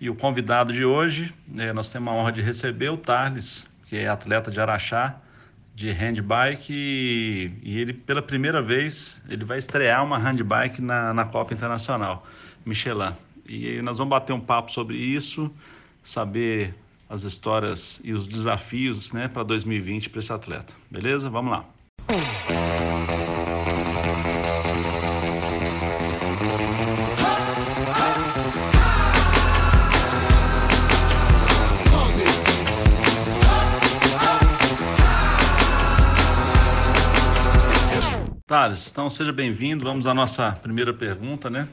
E o convidado de hoje, né, nós temos a honra de receber o Tarles, que é atleta de Araxá, de handbike, e, e ele, pela primeira vez, ele vai estrear uma handbike na, na Copa Internacional Michelin. E nós vamos bater um papo sobre isso, saber as histórias e os desafios né, para 2020 para esse atleta. Beleza? Vamos lá. Thales, então seja bem-vindo. Vamos à nossa primeira pergunta, né?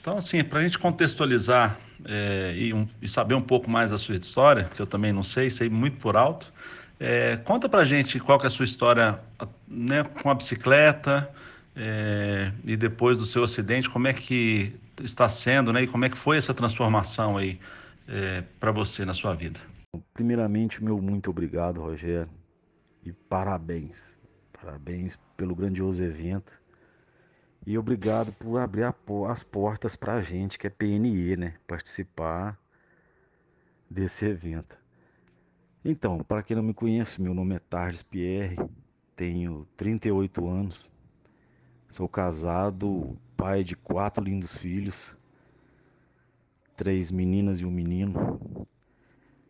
Então, assim, para a gente contextualizar é, e, um, e, saber um pouco mais da sua história, que eu também não sei, sei muito por alto, é, conta para a gente qual que é a sua história né, com a bicicleta é, e depois do seu acidente, como é que está sendo, né? E como é que foi essa transformação aí para você na sua vida? Primeiramente, meu muito obrigado, Rogério, e parabéns Parabéns pelo grandioso evento. E obrigado por abrir as portas para a gente, que é PNE, né? Participar desse evento. Então, para quem não me conhece, meu nome é Tardes Pierre, tenho 38 anos, sou casado, pai de quatro lindos filhos, três meninas e um menino.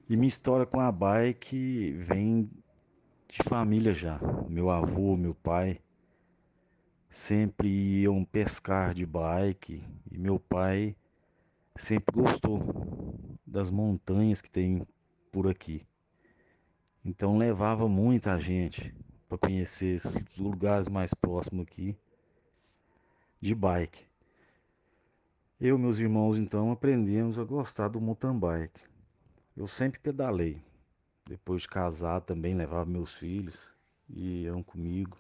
E minha história com a bike vem de família já. Meu avô, meu pai sempre iam pescar de bike e meu pai sempre gostou das montanhas que tem por aqui. Então levava muita gente para conhecer os lugares mais próximos aqui de bike. Eu e meus irmãos então aprendemos a gostar do mountain bike. Eu sempre pedalei, depois de casar também levava meus filhos e iam comigo.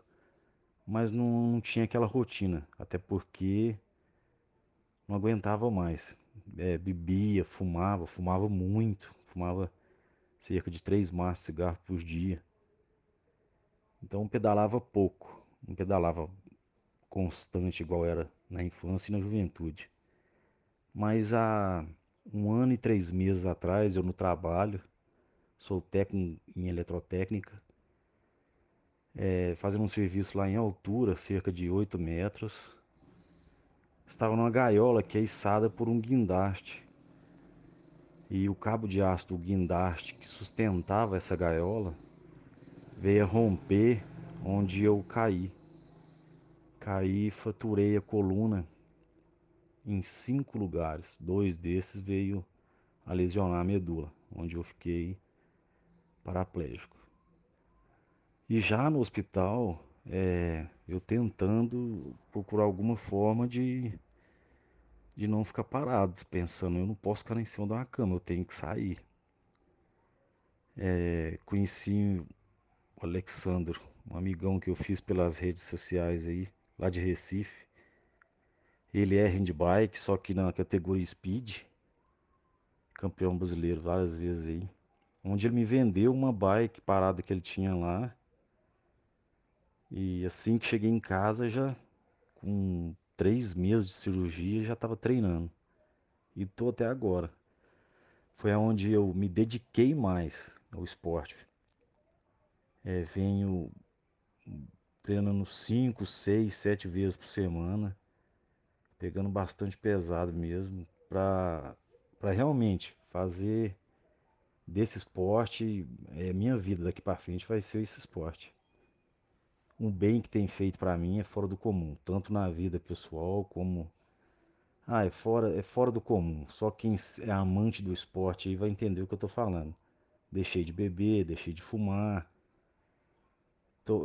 Mas não, não tinha aquela rotina, até porque não aguentava mais. É, bebia, fumava, fumava muito, fumava cerca de três maços de cigarro por dia. Então pedalava pouco, não pedalava constante igual era na infância e na juventude. Mas há um ano e três meses atrás, eu no trabalho, sou técnico em eletrotécnica, é, fazendo um serviço lá em altura, cerca de 8 metros. Estava numa gaiola que é içada por um guindaste. E o cabo de aço do guindaste que sustentava essa gaiola veio a romper onde eu caí. Caí e fraturei a coluna em cinco lugares. Dois desses veio a lesionar a medula, onde eu fiquei paraplégico. E já no hospital, é, eu tentando procurar alguma forma de, de não ficar parado, pensando, eu não posso ficar em cima de uma cama, eu tenho que sair. É, conheci o Alexandro, um amigão que eu fiz pelas redes sociais aí, lá de Recife. Ele é handbike, só que na categoria Speed, campeão brasileiro várias vezes aí onde ele me vendeu uma bike parada que ele tinha lá. E assim que cheguei em casa, já com três meses de cirurgia, já estava treinando. E tô até agora. Foi aonde eu me dediquei mais ao esporte. É, venho treinando cinco, seis, sete vezes por semana, pegando bastante pesado mesmo, para realmente fazer desse esporte, é minha vida daqui para frente vai ser esse esporte. Um bem que tem feito para mim é fora do comum, tanto na vida pessoal como ah, é fora, é fora do comum. Só quem é amante do esporte aí vai entender o que eu tô falando. Deixei de beber, deixei de fumar.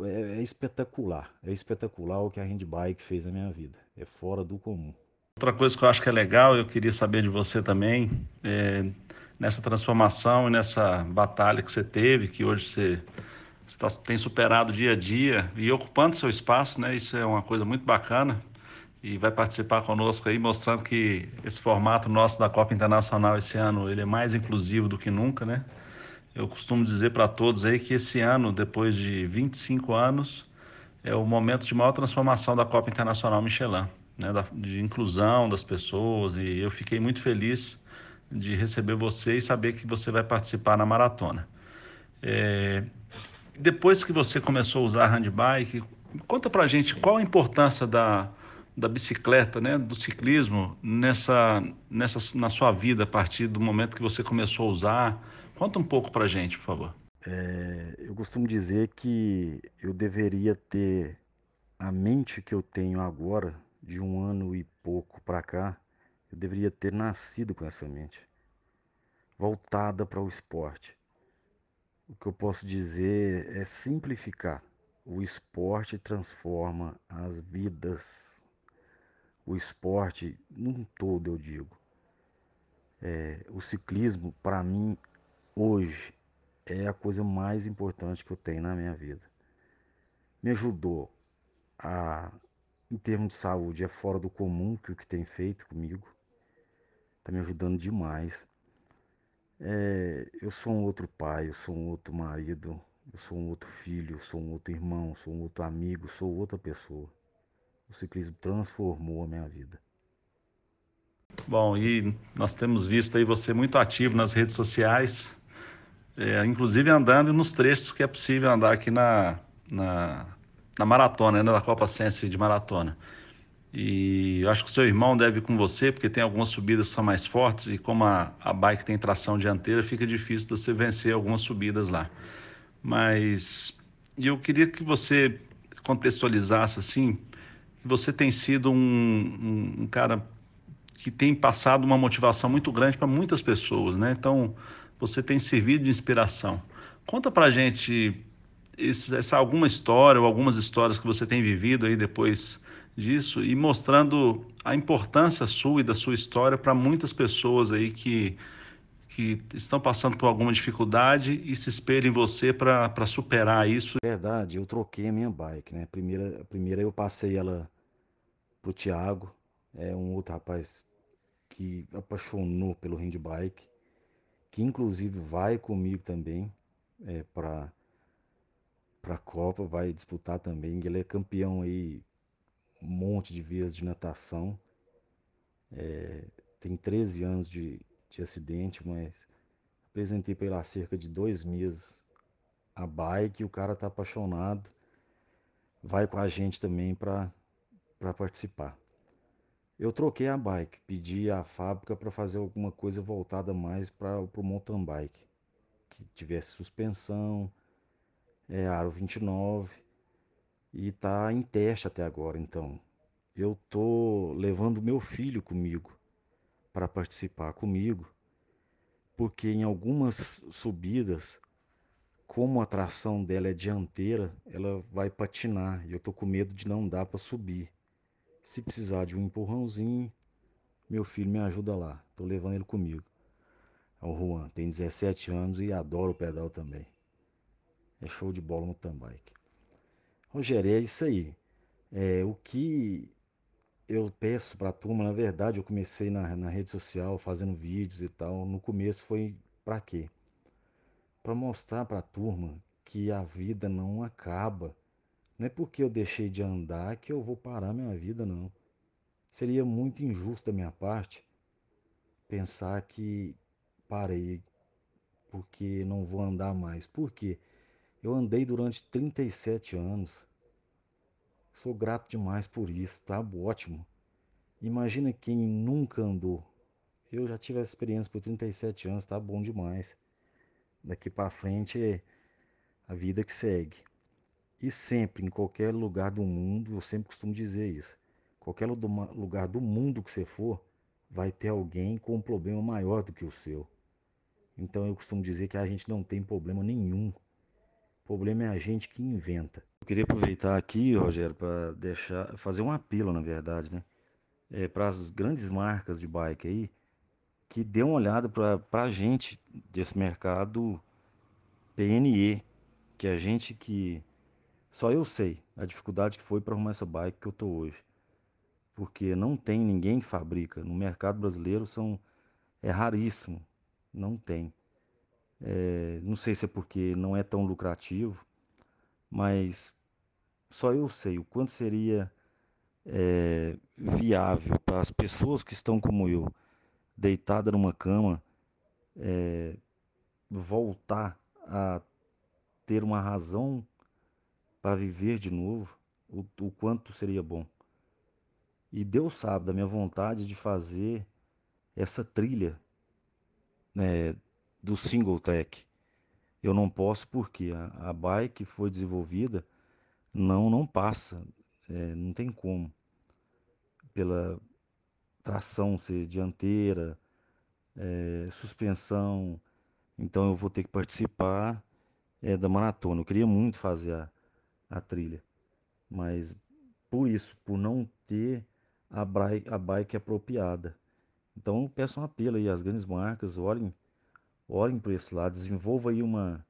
É, é espetacular. É espetacular o que a handbike fez na minha vida. É fora do comum. Outra coisa que eu acho que é legal, eu queria saber de você também, é, nessa transformação e nessa batalha que você teve, que hoje você, tem superado dia a dia e ocupando seu espaço, né? Isso é uma coisa muito bacana e vai participar conosco aí, mostrando que esse formato nosso da Copa Internacional esse ano ele é mais inclusivo do que nunca, né? Eu costumo dizer para todos aí que esse ano, depois de 25 anos, é o momento de maior transformação da Copa Internacional Michelin, né? Da, de inclusão das pessoas e eu fiquei muito feliz de receber você e saber que você vai participar na maratona. É, depois que você começou a usar handbike, conta pra gente qual a importância da da bicicleta, né, do ciclismo nessa, nessa na sua vida a partir do momento que você começou a usar? Conta um pouco para gente, por favor. É, eu costumo dizer que eu deveria ter a mente que eu tenho agora, de um ano e pouco para cá, eu deveria ter nascido com essa mente voltada para o esporte. O que eu posso dizer é simplificar. O esporte transforma as vidas o esporte num todo, eu digo. É, o ciclismo, para mim, hoje, é a coisa mais importante que eu tenho na minha vida. Me ajudou a, em termos de saúde, é fora do comum que o que tem feito comigo. Está me ajudando demais. É, eu sou um outro pai, eu sou um outro marido, eu sou um outro filho, eu sou um outro irmão, sou um outro amigo, sou outra pessoa. O ciclismo transformou a minha vida. Bom, e nós temos visto aí você muito ativo nas redes sociais, é, inclusive andando nos trechos que é possível andar aqui na, na, na maratona, né, da Copa Sense de maratona. E acho que o seu irmão deve ir com você, porque tem algumas subidas que são mais fortes e como a, a bike tem tração dianteira, fica difícil você vencer algumas subidas lá. Mas eu queria que você contextualizasse assim, você tem sido um, um, um cara que tem passado uma motivação muito grande para muitas pessoas, né? Então, você tem servido de inspiração. Conta para gente esse, essa alguma história ou algumas histórias que você tem vivido aí depois disso e mostrando a importância sua e da sua história para muitas pessoas aí que que estão passando por alguma dificuldade e se espelham em você para superar isso. Verdade, eu troquei a minha bike, né? Primeira, primeira eu passei ela pro Thiago, é um outro rapaz que apaixonou pelo handbike, que inclusive vai comigo também é, para para a Copa, vai disputar também. Ele é campeão aí um monte de vezes de natação. É, tem 13 anos de, de acidente, mas apresentei para ele há cerca de dois meses a bike. O cara tá apaixonado. Vai com a gente também para participar. Eu troquei a bike, pedi à fábrica para fazer alguma coisa voltada mais para o mountain bike, que tivesse suspensão, é, aro 29 e está em teste até agora. Então, eu tô levando meu filho comigo para participar comigo, porque em algumas subidas, como a tração dela é dianteira, ela vai patinar e eu tô com medo de não dar para subir. Se precisar de um empurrãozinho, meu filho me ajuda lá. Tô levando ele comigo. É o Juan, tem 17 anos e adora o pedal também. É show de bola no tambike. Rogério, é isso aí. É, o que eu peço para a turma, na verdade, eu comecei na, na rede social fazendo vídeos e tal. No começo foi para quê? Para mostrar para a turma que a vida não acaba não é porque eu deixei de andar que eu vou parar minha vida, não. Seria muito injusto da minha parte pensar que parei porque não vou andar mais. Por quê? Eu andei durante 37 anos. Sou grato demais por isso, tá ótimo. Imagina quem nunca andou. Eu já tive essa experiência por 37 anos, tá bom demais. Daqui para frente é a vida que segue. E sempre, em qualquer lugar do mundo, eu sempre costumo dizer isso. Qualquer lugar do mundo que você for, vai ter alguém com um problema maior do que o seu. Então eu costumo dizer que a gente não tem problema nenhum. O problema é a gente que inventa. Eu queria aproveitar aqui, Rogério, para deixar, fazer um apelo, na verdade, né? É, para as grandes marcas de bike aí, que dê uma olhada para a gente desse mercado PNE, que a gente que só eu sei a dificuldade que foi para arrumar essa bike que eu tô hoje. Porque não tem ninguém que fabrica. No mercado brasileiro são é raríssimo, não tem. É, não sei se é porque não é tão lucrativo, mas só eu sei o quanto seria é, viável para as pessoas que estão como eu, deitada numa cama, é, voltar a ter uma razão para viver de novo, o, o quanto seria bom. E Deus sabe da minha vontade de fazer essa trilha né, do single track. Eu não posso porque a, a bike foi desenvolvida não não passa, é, não tem como. Pela tração ser dianteira, é, suspensão, então eu vou ter que participar é, da maratona. Eu queria muito fazer a, a trilha, mas por isso, por não ter a bike, a bike apropriada. Então peço um apelo aí às grandes marcas, olhem, olhem para esse lado, desenvolva aí uma,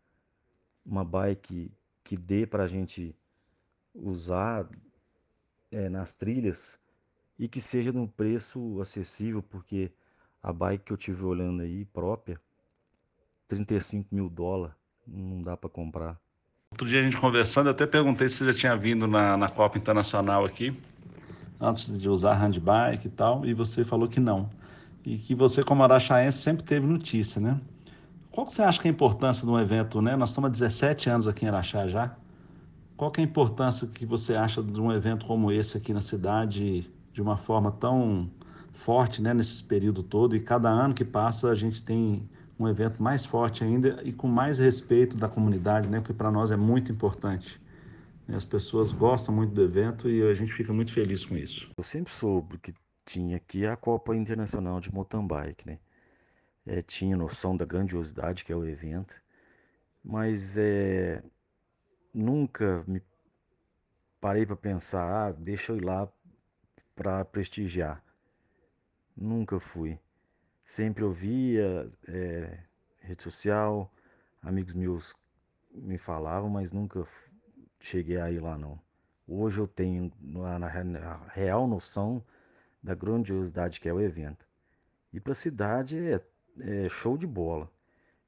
uma bike que dê para a gente usar é, nas trilhas e que seja de um preço acessível, porque a bike que eu tive olhando aí própria, 35 mil dólares, não dá para comprar. Outro dia a gente conversando, eu até perguntei se você já tinha vindo na, na Copa Internacional aqui, antes de usar handbike e tal, e você falou que não. E que você, como araxaense, sempre teve notícia, né? Qual que você acha que é a importância de um evento, né? Nós estamos há 17 anos aqui em Araxá já. Qual que é a importância que você acha de um evento como esse aqui na cidade, de uma forma tão forte, né, nesse período todo? E cada ano que passa a gente tem um evento mais forte ainda e com mais respeito da comunidade, né, porque para nós é muito importante. As pessoas gostam muito do evento e a gente fica muito feliz com isso. Eu sempre soube que tinha aqui a Copa Internacional de Mountain né? É, tinha noção da grandiosidade que é o evento, mas é, nunca me parei para pensar, ah, deixa eu ir lá para prestigiar. Nunca fui. Sempre ouvia é, rede social, amigos meus me falavam, mas nunca cheguei a ir lá não. Hoje eu tenho na real noção da grandiosidade que é o evento. E para a cidade é, é, show de bola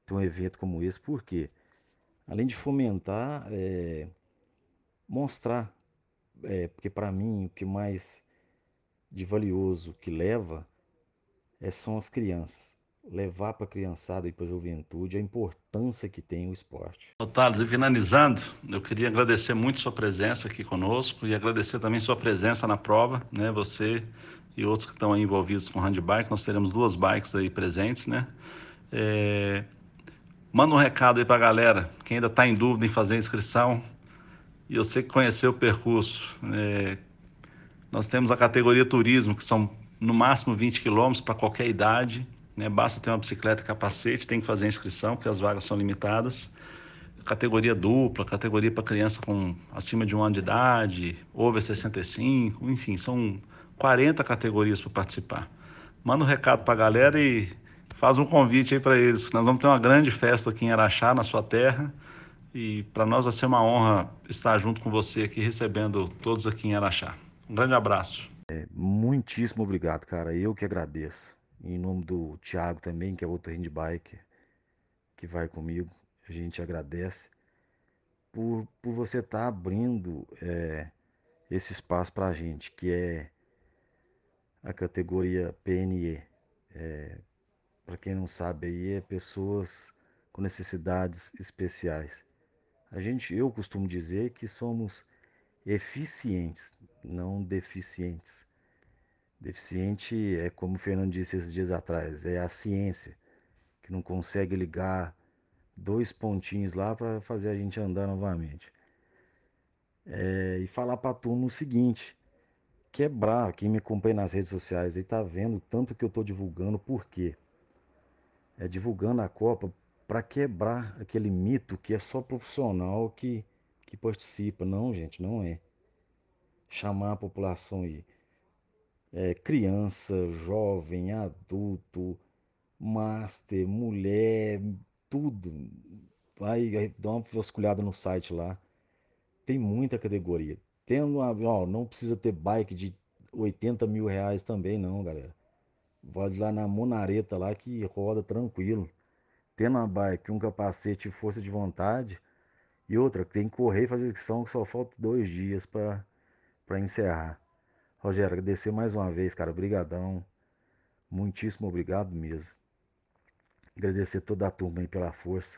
ter um evento como esse, porque além de fomentar, é, mostrar, é, porque para mim o que mais de valioso que leva é, são as crianças. Levar para a criançada e para a juventude a importância que tem o esporte. Thales, e finalizando, eu queria agradecer muito sua presença aqui conosco e agradecer também sua presença na prova, né? Você e outros que estão aí envolvidos com handbike, nós teremos duas bikes aí presentes, né? É, Manda um recado aí para a galera que ainda está em dúvida em fazer a inscrição. E eu sei que conheceu o percurso. É, nós temos a categoria turismo, que são no máximo 20 quilômetros para qualquer idade. Né? Basta ter uma bicicleta e capacete, tem que fazer a inscrição, porque as vagas são limitadas. Categoria dupla, categoria para criança com acima de um ano de idade, over 65, enfim, são 40 categorias para participar. Manda um recado para a galera e faz um convite aí para eles. Nós vamos ter uma grande festa aqui em Araxá, na sua terra. E para nós vai ser uma honra estar junto com você aqui, recebendo todos aqui em Araxá. Um grande abraço. É, muitíssimo obrigado, cara. Eu que agradeço. Em nome do Thiago também, que é outro handbike que vai comigo, a gente agradece por, por você estar tá abrindo é, esse espaço para a gente, que é a categoria PNE. É, para quem não sabe aí, é pessoas com necessidades especiais. A gente, eu costumo dizer que somos eficientes, não deficientes. Deficiente é como o Fernando disse esses dias atrás, é a ciência que não consegue ligar dois pontinhos lá para fazer a gente andar novamente. É, e falar para a turma o seguinte, quebrar, quem me acompanha nas redes sociais aí tá vendo tanto que eu estou divulgando, por quê? é, divulgando a Copa para quebrar aquele mito que é só profissional que, que participa. Não, gente, não é. Chamar a população aí, é, criança, jovem, adulto, Master, mulher, tudo. Vai, dá uma vasculhada no site lá. Tem muita categoria. Tendo uma, ó, não precisa ter bike de 80 mil reais também, não, galera. Ir lá na Monareta lá que roda tranquilo. Tendo uma bike, um capacete força de vontade. E outra, tem que correr e fazer inscrição que só falta dois dias para encerrar. Rogério, agradecer mais uma vez, cara. Obrigadão. Muitíssimo obrigado mesmo. Agradecer toda a turma aí pela força.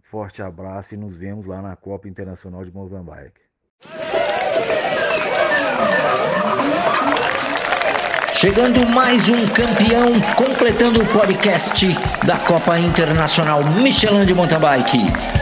Forte abraço e nos vemos lá na Copa Internacional de Bike. Chegando mais um campeão, completando o podcast da Copa Internacional Michelin de Mountain Bike.